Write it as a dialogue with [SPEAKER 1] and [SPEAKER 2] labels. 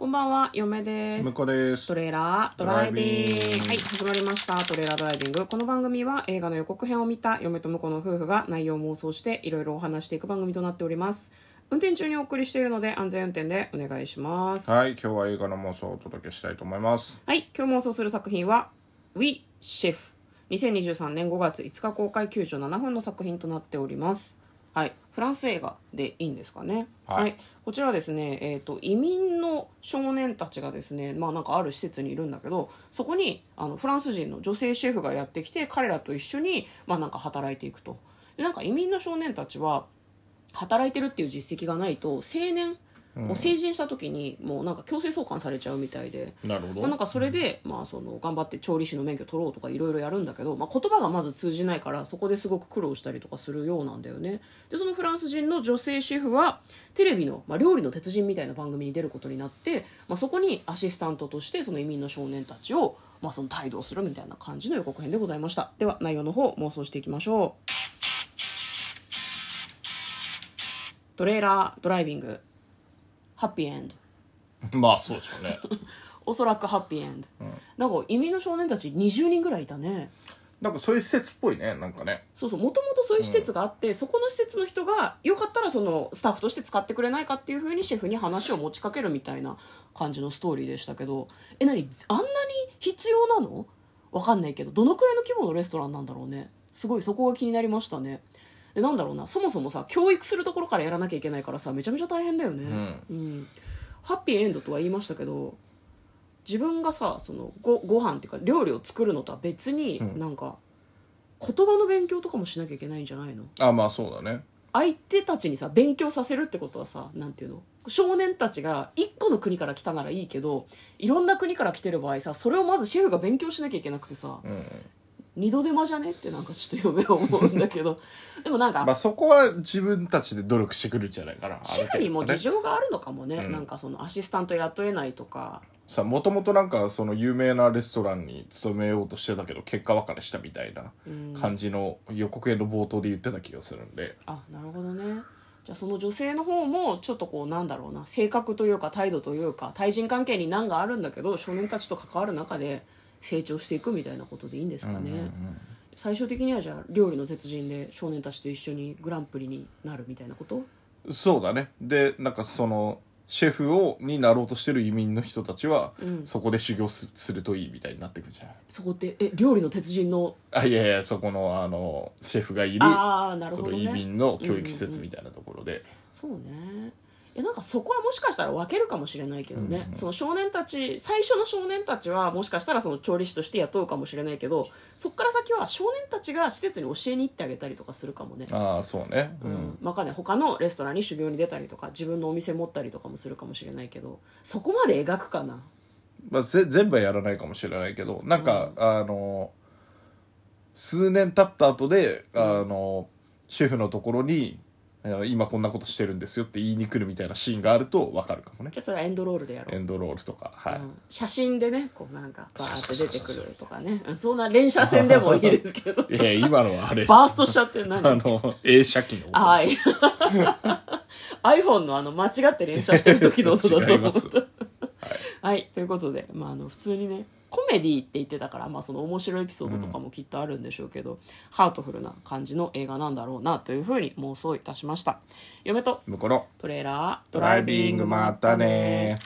[SPEAKER 1] こんばんは、嫁です。
[SPEAKER 2] 向こうです
[SPEAKER 1] トレーラードライビング。はい、始まりました。トレーラードライビング。この番組は映画の予告編を見た嫁と婿の夫婦が内容を妄想していろいろお話していく番組となっております。運転中にお送りしているので安全運転でお願いします。
[SPEAKER 2] はい今日は映画の妄想をお届けしたいと思います
[SPEAKER 1] はい、今日妄想する作品は We Chef。2023年5月5日公開97分の作品となっております。はい、フランス映画でいいんですかね。
[SPEAKER 2] はい。
[SPEAKER 1] こちらはですね、えー、と移民の少年たちがですね、まあ、なんかある施設にいるんだけどそこにあのフランス人の女性シェフがやってきて彼らと一緒に、まあ、なんか働いていくと。でなんか移民の少年たちは働いてるっていう実績がないと青年もう成人した時にもうなんか強制送還されちゃうみたいで、
[SPEAKER 2] なるほど。
[SPEAKER 1] まあ、なんかそれで、まあ、その頑張って調理師の免許取ろうとかいろいろやるんだけど、まあ、言葉がまず通じないからそこですごく苦労したりとかするようなんだよね。でそのフランス人の女性シェフはテレビの、まあ、料理の鉄人みたいな番組に出ることになって、まあ、そこにアシスタントとしてその移民の少年たちを、まあ、その帯同するみたいな感じの予告編でございました。では内容の方妄想していきましょう。トレーラードライビングハッピーエンド
[SPEAKER 2] まあそうでしょうね。
[SPEAKER 1] おそらくハッピーエンド、なんか移民の少年たち20人ぐらいいたね。
[SPEAKER 2] なんかそういう施設っぽいねなんかね。
[SPEAKER 1] そうそうもともとそういう施設があって、そこの施設の人がよかったらそのスタッフとして使ってくれないかっていうふうにシェフに話を持ちかけるみたいな感じのストーリーでしたけど。え何？あんなに必要なの？わかんないけどどのくらいの規模のレストランなんだろうね。すごいそこが気になりましたねでなんだろうな。そもそもさ教育するところからやらなきゃいけないからさめちゃめちゃ大変だよね、うん。ハッピーエンドとは言いましたけど自分がさそのごご飯っていうか料理を作るのとは別に、なんか言葉の勉強とかもしなきゃいけないんじゃないの？
[SPEAKER 2] あまあそうだね。
[SPEAKER 1] 相手たちにさ勉強させるってことはさなんていうの？少年たちが1個の国から来たならいいけどいろんな国から来てる場合さそれをまずシェフが勉強しなきゃいけなくてさ、
[SPEAKER 2] うん
[SPEAKER 1] 二度手間じゃね？ってなんかちょっと嫁は思うんだけど。でもなんか、
[SPEAKER 2] まあそこは自分たちで努力してくるんじゃないかな
[SPEAKER 1] シェフにも事情があるのかもね、
[SPEAKER 2] うん。
[SPEAKER 1] なんかそのアシスタント雇えないとか。
[SPEAKER 2] さもともとなんかその有名なレストランに勤めようとしてたけど結果別れしたみたいな感じの予告編の冒頭で言ってた気がするんで。
[SPEAKER 1] あなるほどね。じゃあその女性の方もちょっとこうなんだろうな。性格というか態度というか対人関係に難があるんだけど少年たちと関わる中で成長していくみたいなことでいいんですかね、最終的にはじゃあ料理の鉄人で少年たちと一緒にグランプリになるみたいなこと？
[SPEAKER 2] そうだね。でなんかそのシェフをになろうとしてる移民の人たちは、そこで修行すするといいみたいになってくるじゃない
[SPEAKER 1] そこってえ料理の鉄人の？
[SPEAKER 2] あいやいやそこのあのシェフがいる
[SPEAKER 1] ああなる
[SPEAKER 2] そ
[SPEAKER 1] ほどね。
[SPEAKER 2] の移民の教育施設みたいなところで、
[SPEAKER 1] そうねいやなんかそこはもしかしたら分けるかもしれないけどね、その少年たち最初の少年たちはもしかしたらその調理師として雇うかもしれないけどそこから先は少年たちが施設に教えに行ってあげたりとかするかもね。
[SPEAKER 2] ああそうね、う
[SPEAKER 1] うん。んまあかね他のレストランに修行に出たりとか自分のお店持ったりとかもするかもしれないけどそこまで描くかな。
[SPEAKER 2] まあ、ぜ全部はやらないかもしれないけどなんか、あの数年経った後であのシェフのところに今こんなことしてるんですよって言いに来るみたいなシーンがあると分かるかもね。
[SPEAKER 1] じゃあそれはエンドロールでやろう。
[SPEAKER 2] エンドロールとかはい、
[SPEAKER 1] うん。写真でねこうなんかバーって出てくるとかね。うんそんな連写線でもいいですけど。
[SPEAKER 2] いや今のはあれ
[SPEAKER 1] バーストしちゃって何
[SPEAKER 2] あの映写機の音。
[SPEAKER 1] はい。iPhone のあの間違って連写してる時の音だと
[SPEAKER 2] 違います。
[SPEAKER 1] 思ったはい。ということで、まあ、あの普通にねコメディって言ってたから、まあ、その面白いエピソードとかもきっとあるんでしょうけど、ハートフルな感じの映画なんだろうなというふうに妄想いたしました。嫁とトレーラード
[SPEAKER 2] ドライビングまたね